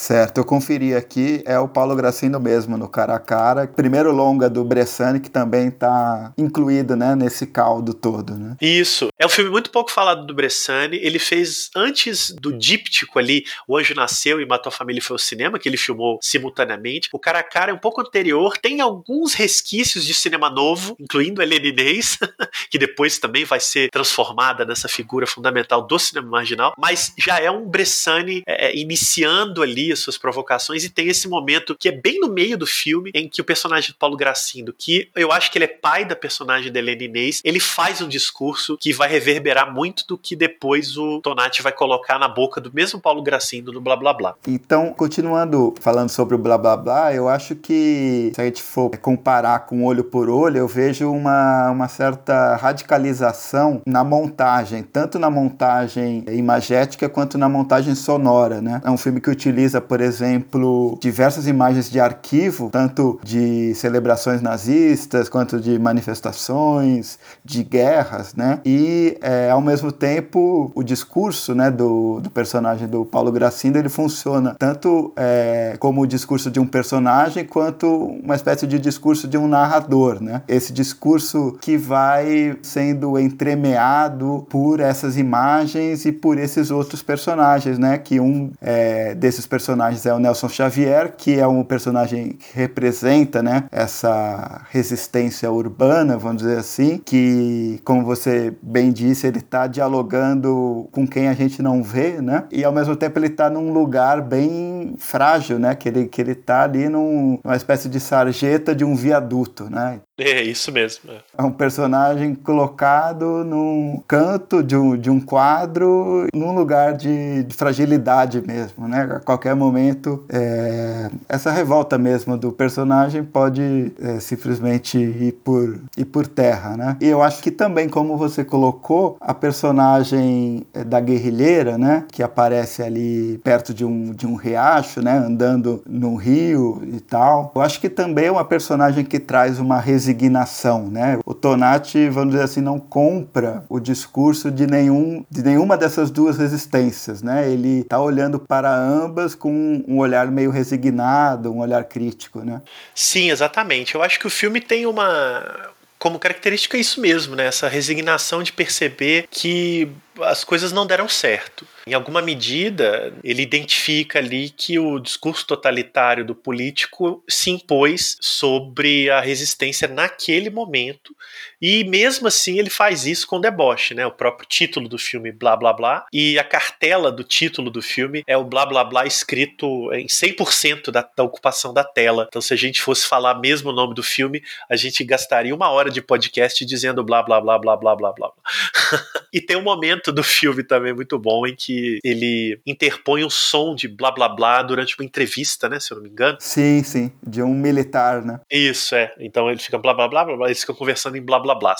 Certo, eu conferi aqui, é o Paulo Gracindo mesmo, no Cara a Cara. Primeiro longa do Bressani, que também está incluído né, nesse caldo todo. Né? Isso. É um filme muito pouco falado do Bressani. Ele fez antes do díptico ali, O Anjo Nasceu e Matou a Família foi ao cinema, que ele filmou simultaneamente. O Cara a Cara é um pouco anterior, tem alguns resquícios de cinema novo, incluindo a Helena que depois também vai ser transformada nessa figura fundamental do cinema marginal, mas já é um Bressani é, iniciando ali as suas provocações, e tem esse momento que é bem no meio do filme, em que o personagem do Paulo Gracindo, que eu acho que ele é pai da personagem da Helena Inês, ele faz um discurso que vai reverberar muito do que depois o Tonati vai colocar na boca do mesmo Paulo Gracindo no Blá Blá Blá. Então, continuando falando sobre o Blá Blá Blá, eu acho que se a gente for comparar com olho por olho, eu vejo uma, uma certa radicalização na montagem, tanto na montagem imagética quanto na montagem sonora, né? É um filme que utiliza por exemplo, diversas imagens de arquivo, tanto de celebrações nazistas quanto de manifestações, de guerras, né? E é, ao mesmo tempo o discurso, né, do, do personagem do Paulo Gracindo ele funciona tanto é, como o discurso de um personagem quanto uma espécie de discurso de um narrador, né? Esse discurso que vai sendo entremeado por essas imagens e por esses outros personagens, né? Que um é, desses personagens personagens é o Nelson Xavier, que é um personagem que representa né, essa resistência urbana, vamos dizer assim, que, como você bem disse, ele está dialogando com quem a gente não vê, né? E ao mesmo tempo ele está num lugar bem frágil, né? Que ele que ele está ali num, numa espécie de sarjeta de um viaduto, né? É isso mesmo. É, é um personagem colocado num canto de um, de um quadro, num lugar de, de fragilidade mesmo, né? A qualquer momento, é, essa revolta mesmo do personagem pode é, simplesmente ir por, ir por terra, né? E eu acho que também, como você colocou, a personagem é, da guerrilheira, né? Que aparece ali perto de um, de um riacho, né? Andando no rio e tal. Eu acho que também é uma personagem que traz uma resistência resignação, né? O Tonati, vamos dizer assim, não compra o discurso de nenhum de nenhuma dessas duas resistências, né? Ele está olhando para ambas com um olhar meio resignado, um olhar crítico, né? Sim, exatamente. Eu acho que o filme tem uma como característica isso mesmo, né? Essa resignação de perceber que as coisas não deram certo. Em alguma medida, ele identifica ali que o discurso totalitário do político se impôs sobre a resistência naquele momento, e mesmo assim ele faz isso com deboche, né? O próprio título do filme, blá blá blá, e a cartela do título do filme é o blá blá blá escrito em 100% da, da ocupação da tela. Então, se a gente fosse falar mesmo o nome do filme, a gente gastaria uma hora de podcast dizendo blá blá blá blá blá blá blá. e tem um momento do filme também muito bom em que ele interpõe um som de blá blá blá durante uma entrevista, né? Se eu não me engano. Sim, sim. De um militar, né? Isso, é. Então ele fica blá blá blá blá, blá eles ficam conversando em blá blá blá.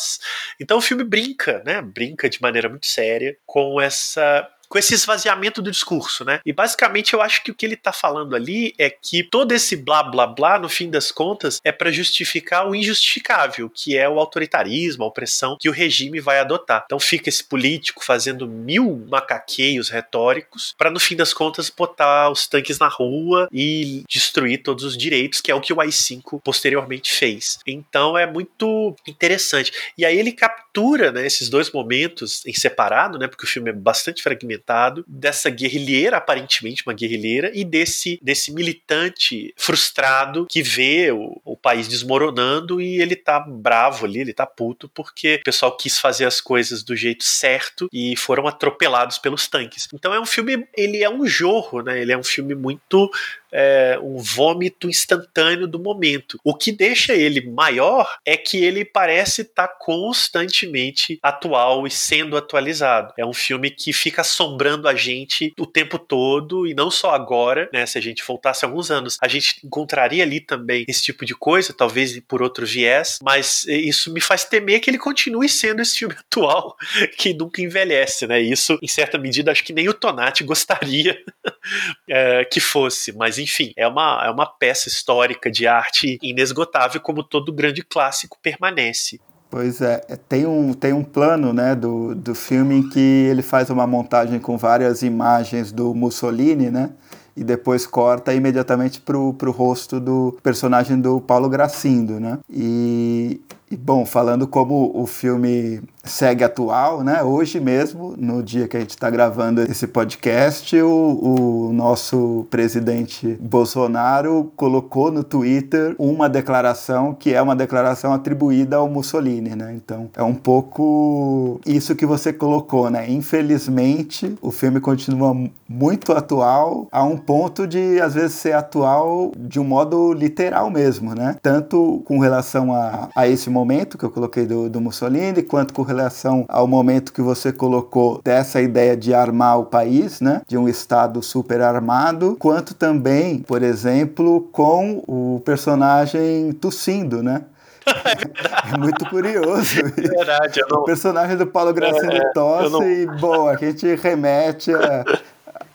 Então o filme brinca, né? Brinca de maneira muito séria com essa com esse esvaziamento do discurso, né? E basicamente eu acho que o que ele tá falando ali é que todo esse blá blá blá, no fim das contas, é para justificar o injustificável, que é o autoritarismo, a opressão que o regime vai adotar. Então fica esse político fazendo mil macaqueios retóricos para no fim das contas botar os tanques na rua e destruir todos os direitos, que é o que o AI-5 posteriormente fez. Então é muito interessante. E aí ele captura né, esses dois momentos em separado, né? Porque o filme é bastante fragmentado dessa guerrilheira, aparentemente uma guerrilheira, e desse, desse militante frustrado que vê o, o país desmoronando e ele tá bravo ali, ele tá puto porque o pessoal quis fazer as coisas do jeito certo e foram atropelados pelos tanques. Então é um filme, ele é um jorro, né? Ele é um filme muito é, um vômito instantâneo do momento. O que deixa ele maior é que ele parece estar tá constantemente atual e sendo atualizado. É um filme que fica assombrando a gente o tempo todo e não só agora, né? Se a gente voltasse alguns anos, a gente encontraria ali também esse tipo de coisa, talvez por outro viés, mas isso me faz temer que ele continue sendo esse filme atual que nunca envelhece, né? Isso, em certa medida, acho que nem o Tonati gostaria é, que fosse, mas enfim, é uma, é uma peça histórica de arte inesgotável, como todo grande clássico permanece. Pois é, é, tem um, tem um plano né, do, do filme em que ele faz uma montagem com várias imagens do Mussolini, né? E depois corta imediatamente pro, pro rosto do personagem do Paulo Gracindo, né? E, bom, falando como o filme segue atual, né? Hoje mesmo, no dia que a gente está gravando esse podcast, o, o, nosso presidente Bolsonaro colocou no Twitter uma declaração que é uma declaração atribuída ao Mussolini, né? Então é um pouco isso que você colocou, né? Infelizmente, o filme continua muito atual, a um ponto de às vezes ser atual de um modo literal mesmo, né? Tanto com relação a, a esse momento que eu coloquei do, do Mussolini, quanto com relação ao momento que você colocou dessa ideia de armar o país, né, de um Estado super armado, quanto também, por exemplo, com o personagem tossindo, né? É, é muito curioso. É verdade. Não... O personagem do Paulo Graciano é, tosse não... e, bom, a gente remete a,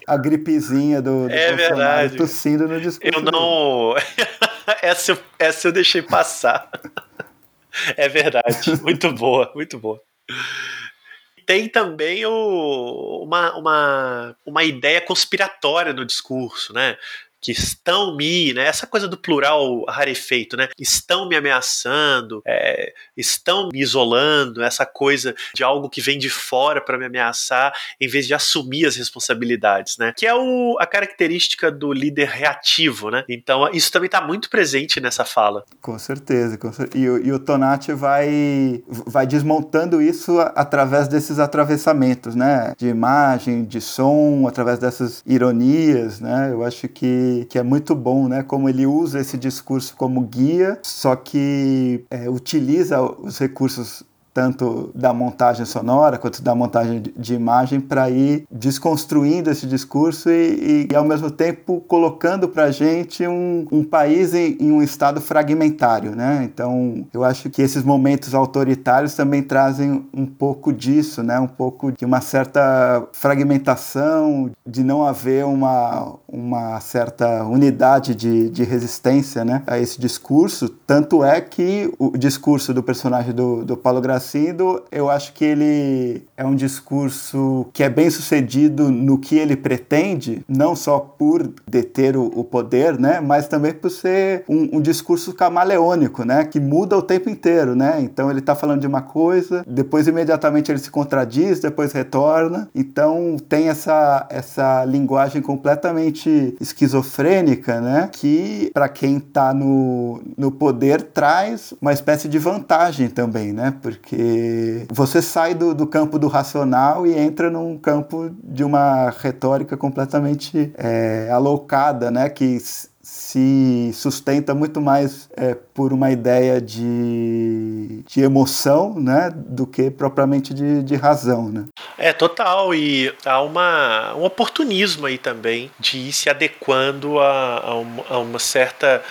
a gripezinha do, do é Bolsonaro verdade. tossindo no discurso. Eu não. essa, essa eu deixei passar. É verdade. Muito boa, muito boa. Tem também o, uma, uma, uma ideia conspiratória no discurso, né? Que estão me, né? Essa coisa do plural rarefeito, né? Estão me ameaçando, é, estão me isolando, essa coisa de algo que vem de fora para me ameaçar, em vez de assumir as responsabilidades, né? Que é o, a característica do líder reativo, né? Então isso também está muito presente nessa fala. Com certeza, com certeza. E, e, o Tonati vai, vai desmontando isso através desses atravessamentos, né? De imagem, de som, através dessas ironias, né? Eu acho que que, é muito bom, né? Como ele usa esse discurso como guia, só que é, utiliza os recursos tanto da montagem sonora quanto da montagem de imagem para ir desconstruindo esse discurso e, e, ao mesmo tempo colocando para a gente um, um país em, em, um estado fragmentário, né? Então eu acho que esses momentos autoritários também trazem um pouco disso, né? Um pouco de uma certa fragmentação, de não haver uma, uma certa unidade de, de resistência, né? A esse discurso. Tanto é que o discurso do personagem do, do Paulo Graça Gracindo, eu acho que ele é um discurso que é bem sucedido no que ele pretende, não só por deter o, o poder, né, mas também por ser um, um, discurso camaleônico, né, que muda o tempo inteiro, né. Então ele está falando de uma coisa, depois imediatamente ele se contradiz, depois retorna. Então tem essa essa linguagem completamente esquizofrênica, né, que para quem está no, no poder traz uma espécie de vantagem também, né, porque você sai do, do campo do racional e entra num campo de uma retórica completamente é, alocada, né, que se sustenta muito mais é, por uma ideia de, de emoção né, do que propriamente de, de razão. Né? É, total. E há uma, um oportunismo aí também de ir se adequando a, a, uma, a uma certa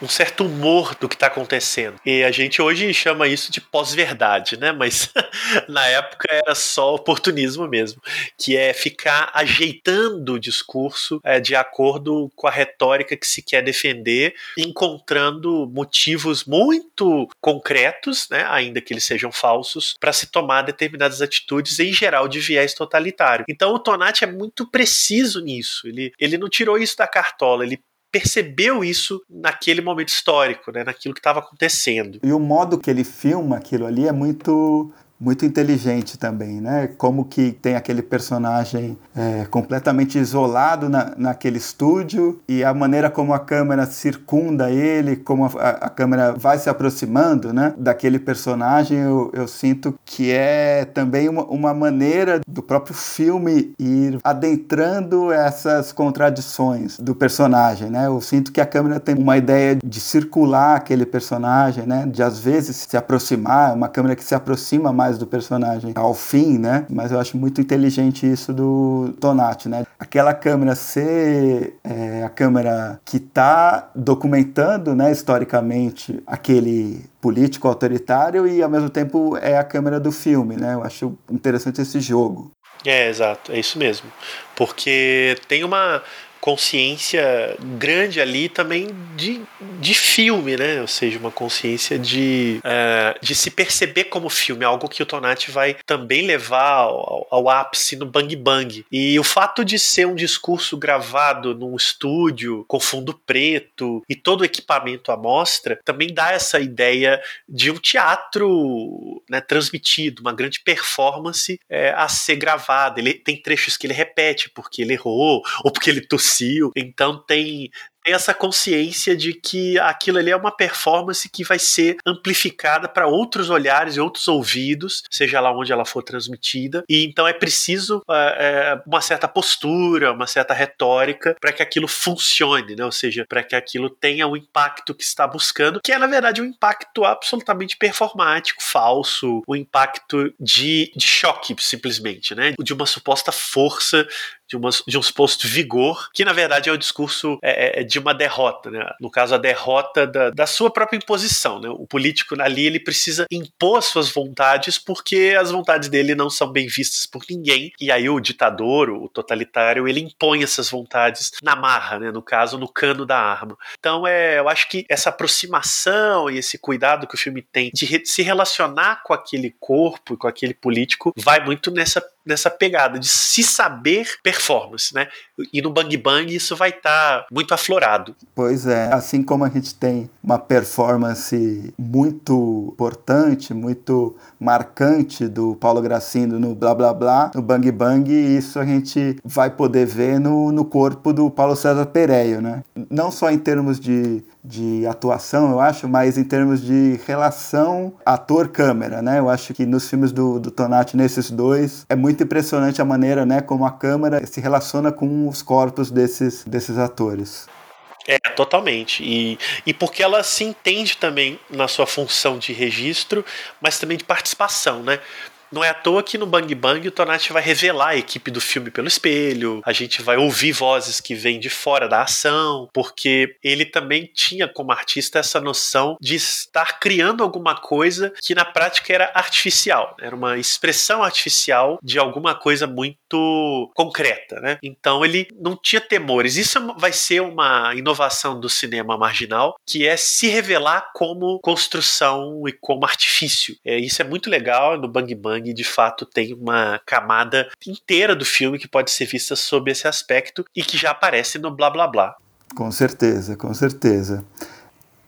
um certo humor do que está acontecendo. E a gente hoje chama isso de pós-verdade, né? Mas na época era só oportunismo mesmo, que é ficar ajeitando o discurso é, de acordo com a retórica que se quer defender, encontrando motivos muito concretos, né? Ainda que eles sejam falsos, para se tomar determinadas atitudes, em geral de viés totalitário. Então o Tonati é muito preciso nisso. Ele, ele não tirou isso da cartola, ele percebeu isso naquele momento histórico, né, naquilo que estava acontecendo. E o modo que ele filma aquilo ali é muito muito inteligente também, né? Como que tem aquele personagem é, completamente isolado na, naquele estúdio e a maneira como a câmera circunda ele, como a, a câmera vai se aproximando, né? Daquele personagem, eu, eu sinto que é também uma, uma maneira do próprio filme ir adentrando essas contradições do personagem, né? Eu sinto que a câmera tem uma ideia de circular aquele personagem, né? De às vezes se aproximar, uma câmera que se aproxima mais mais do personagem ao fim, né? Mas eu acho muito inteligente isso do Tonati, né? Aquela câmera ser é, a câmera que está documentando, né, historicamente, aquele político autoritário e ao mesmo tempo é a câmera do filme, né? Eu acho interessante esse jogo. É, exato, é isso mesmo. Porque tem uma consciência grande ali também de, de filme, né? Ou seja, uma consciência de, uh, de se perceber como filme, algo que o Tonati vai também levar ao, ao, ápice no Bang Bang. E o fato de ser um discurso gravado num estúdio com fundo preto e todo o equipamento à mostra também dá essa ideia de um teatro né, transmitido, uma grande performance é, a ser gravada. Ele tem trechos que ele repete porque ele errou ou porque ele tossiu macio. Então tem tem essa consciência de que aquilo ali é uma performance que vai ser amplificada para outros olhares e outros ouvidos, seja lá onde ela for transmitida. E então é preciso é, uma certa postura, uma certa retórica para que aquilo funcione, né? ou seja, para que aquilo tenha o impacto que está buscando, que é na verdade um impacto absolutamente performático, falso, um impacto de, de choque simplesmente, né? de uma suposta força de, uma, de um suposto vigor, que na verdade é o discurso é, é, de uma derrota, né? no caso a derrota da, da sua própria imposição. Né? O político ali ele precisa impor suas vontades porque as vontades dele não são bem vistas por ninguém, e aí o ditador, o totalitário, ele impõe essas vontades na marra, né? no caso no cano da arma. Então é, eu acho que essa aproximação e esse cuidado que o filme tem de re se relacionar com aquele corpo e com aquele político vai muito nessa nessa pegada de se saber performance, né? E no Bang Bang isso vai estar tá muito aflorado. Pois é, assim como a gente tem uma performance muito importante, muito marcante do Paulo Gracindo no Blá Blá Blá, no Bang Bang, isso a gente vai poder ver no, no corpo do Paulo César Pereio, né? Não só em termos de de atuação, eu acho, mas em termos de relação ator-câmera, né? Eu acho que nos filmes do, do Tonati, nesses dois, é muito impressionante a maneira, né, como a câmera se relaciona com os corpos desses, desses atores. É, totalmente. E, e porque ela se entende também na sua função de registro, mas também de participação, né? Não é à toa que no Bang Bang o Tonati vai revelar a equipe do filme pelo espelho, a gente vai ouvir vozes que vêm de fora da ação, porque ele também tinha como artista essa noção de estar criando alguma coisa que na prática era artificial, era uma expressão artificial de alguma coisa muito concreta, né? Então ele não tinha temores. Isso vai ser uma inovação do cinema marginal, que é se revelar como construção e como artifício. É, isso é muito legal no Bang Bang, de fato tem uma camada inteira do filme que pode ser vista sob esse aspecto e que já aparece no Blá Blá Blá. Com certeza, com certeza.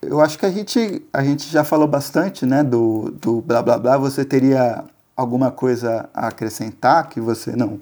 Eu acho que a gente, a gente já falou bastante né, do, do Blá Blá Blá. Você teria alguma coisa a acrescentar que você não,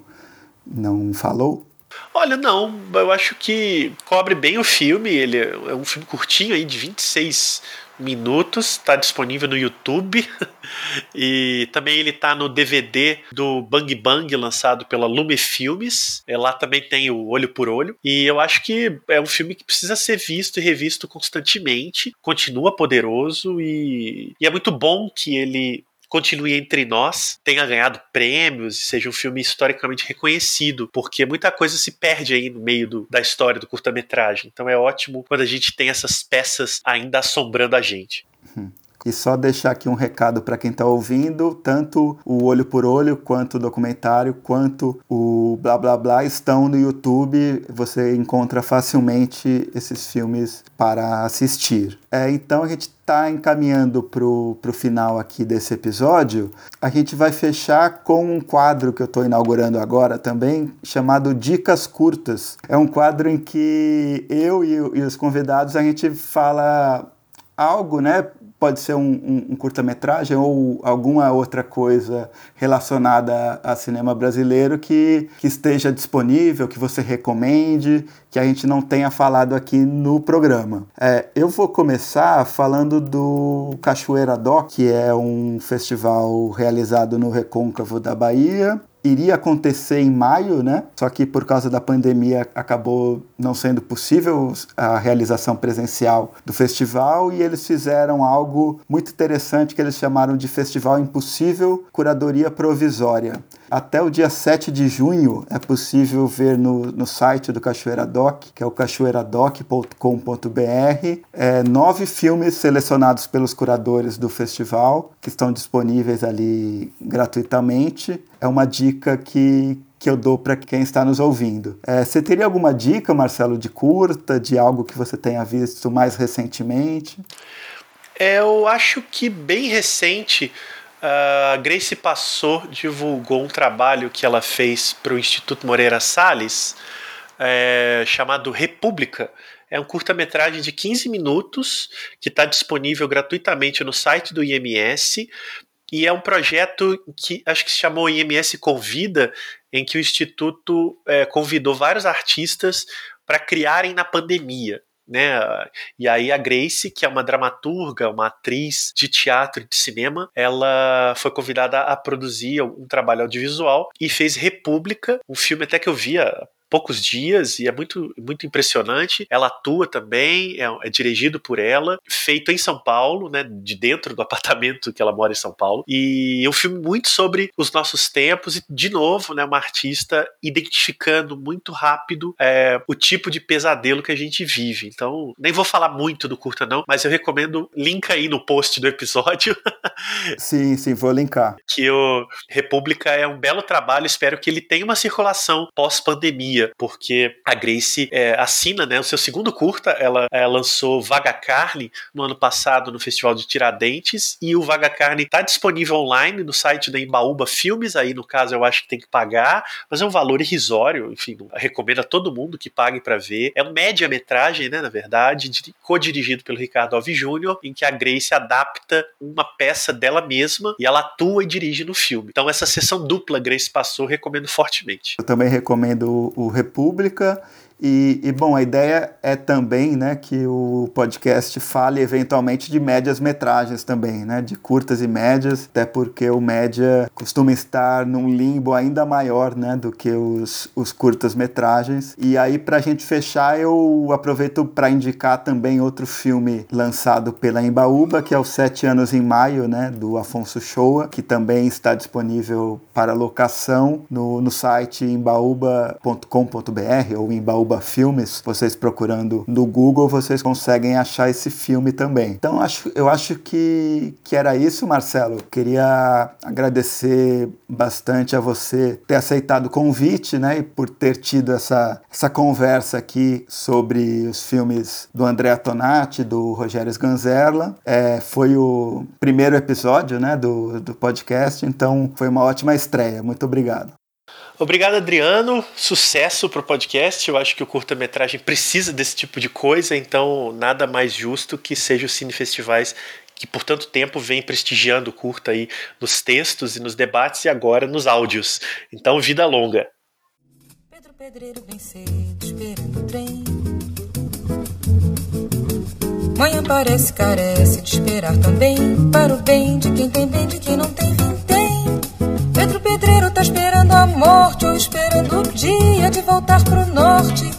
não falou? Olha, não, eu acho que cobre bem o filme. Ele é um filme curtinho aí, de 26 minutos, está disponível no YouTube e também ele está no DVD do Bang Bang lançado pela Lume Filmes. É, lá também tem o Olho por Olho e eu acho que é um filme que precisa ser visto e revisto constantemente. Continua poderoso e, e é muito bom que ele continue entre nós, tenha ganhado prêmios e seja um filme historicamente reconhecido, porque muita coisa se perde aí no meio do, da história do curta-metragem. Então é ótimo quando a gente tem essas peças ainda assombrando a gente. Hum. E só deixar aqui um recado para quem está ouvindo: tanto o Olho por Olho, quanto o documentário, quanto o Blá Blá Blá estão no YouTube. Você encontra facilmente esses filmes para assistir. É, então a gente está encaminhando para o final aqui desse episódio. A gente vai fechar com um quadro que eu estou inaugurando agora também, chamado Dicas Curtas. É um quadro em que eu e, e os convidados a gente fala algo, né, pode ser um, um, um curta-metragem ou alguma outra coisa relacionada a, cinema brasileiro que, que esteja disponível, que você recomende, que a gente não tenha falado aqui no programa. É, eu vou começar falando do Cachoeira Doc, que é um festival realizado no Recôncavo da Bahia iria acontecer em maio, né? Só que por causa da pandemia acabou não sendo possível a realização presencial do festival e eles fizeram algo muito interessante que eles chamaram de Festival Impossível Curadoria Provisória. Até o dia 7 de junho é possível ver no, no site do Cachoeira Doc, que é o cachoeiradoc.com.br, é, nove filmes selecionados pelos curadores do festival, que estão disponíveis ali gratuitamente. É uma dica que, que eu dou para quem está nos ouvindo. É, você teria alguma dica, Marcelo, de curta, de algo que você tenha visto mais recentemente? É, eu acho que bem recente a Grace Passou divulgou um trabalho que ela fez para o Instituto Moreira Salles, é, chamado República. É um curta-metragem de 15 minutos que está disponível gratuitamente no site do IMS. E é um projeto que acho que se chamou IMS Convida, em que o Instituto é, convidou vários artistas para criarem na pandemia né? E aí a Grace, que é uma dramaturga, uma atriz de teatro e de cinema, ela foi convidada a produzir um trabalho audiovisual e fez República, um filme até que eu via poucos dias e é muito, muito impressionante. Ela atua também, é, é, dirigido por ela, feito em São Paulo, né, de dentro do apartamento que ela mora em São Paulo. E é um filme muito sobre os nossos tempos e, de novo, né, uma artista identificando muito rápido é, o tipo de pesadelo que a gente vive. Então, nem vou falar muito do curta não, mas eu recomendo, link aí no post do episódio. sim, sim, vou linkar. Que o República é um belo trabalho, espero que ele tenha uma circulação pós-pandemia porque a Grace é, assina né, o seu segundo curta. Ela é, lançou Vaga Carne no ano passado no Festival de Tiradentes, e o Vaga Carne está disponível online no site da Embaúba Filmes. Aí, no caso, eu acho que tem que pagar, mas é um valor irrisório. Enfim, recomendo a todo mundo que pague para ver. É um média-metragem, né, na verdade, co-dirigido pelo Ricardo Alves Júnior, em que a Grace adapta uma peça dela mesma e ela atua e dirige no filme. Então, essa sessão dupla Grace passou, recomendo fortemente. Eu também recomendo o República E, e, bom, a ideia é também né, que o podcast fale eventualmente de médias metragens também, né, de curtas e médias, até porque o média costuma estar num limbo ainda maior né, do que os, os curtas metragens. E aí, para a gente fechar, eu aproveito para indicar também outro filme lançado pela Embaúba, que é o Sete Anos em Maio, né, do Afonso Shoa, que também está disponível para locação no, no site embaúba.com.br ou Embaúba Filmes. Vocês procurando no Google, vocês conseguem achar esse filme também. Então, acho, eu acho que, que era isso, Marcelo. Queria agradecer bastante a você ter aceitado o convite, né, e por ter tido essa, essa conversa aqui sobre os filmes do André Tonati, do Rogério Sganzerla. É, foi o primeiro episódio, né, do, do podcast, então foi uma ótima estreia. Muito obrigado. Obrigado, Adriano. Sucesso para o podcast. Eu acho que o curta-metragem precisa desse tipo de coisa, então nada mais justo que seja os cinefestivais que por tanto tempo vem prestigiando o curta aí nos textos e nos debates e agora nos áudios. Então, vida longa. Pedro Pedreiro vem cedo esperando o trem. Manhã parece carece de esperar também para o bem de quem tem bem de quem não tem vintém. Pedro Pedreiro tá esperando a morte ou esperando o dia de voltar pro norte.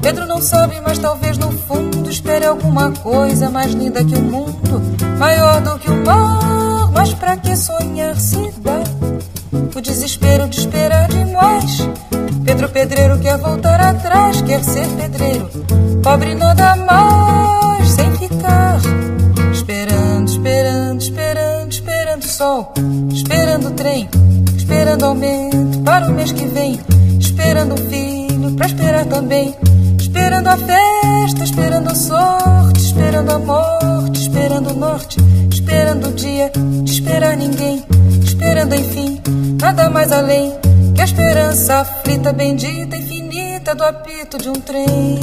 Pedro não sabe, mas talvez no fundo espere alguma coisa mais linda que o mundo, maior do que o mar. Mas pra que sonhar se dá? O desespero de esperar demais. Pedro Pedreiro quer voltar atrás, quer ser pedreiro, pobre nada mais, sem ficar esperando, esperando, esperando, sol, esperando o trem, esperando aumento para o mês que vem, esperando um filho para esperar também. Esperando a festa, esperando a sorte, esperando a morte, esperando o norte, esperando o dia de esperar ninguém, esperando enfim, nada mais além que a esperança aflita, bendita, infinita do apito de um trem.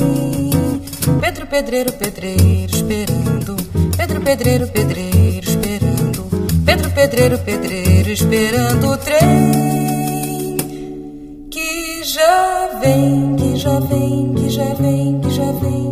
Pedro, pedreiro, pedreiro, esperando. Pedro, pedreiro, pedreiro. Pedro, pedreiro, pedreiro, esperando o trem que já vem, que já vem, que já vem.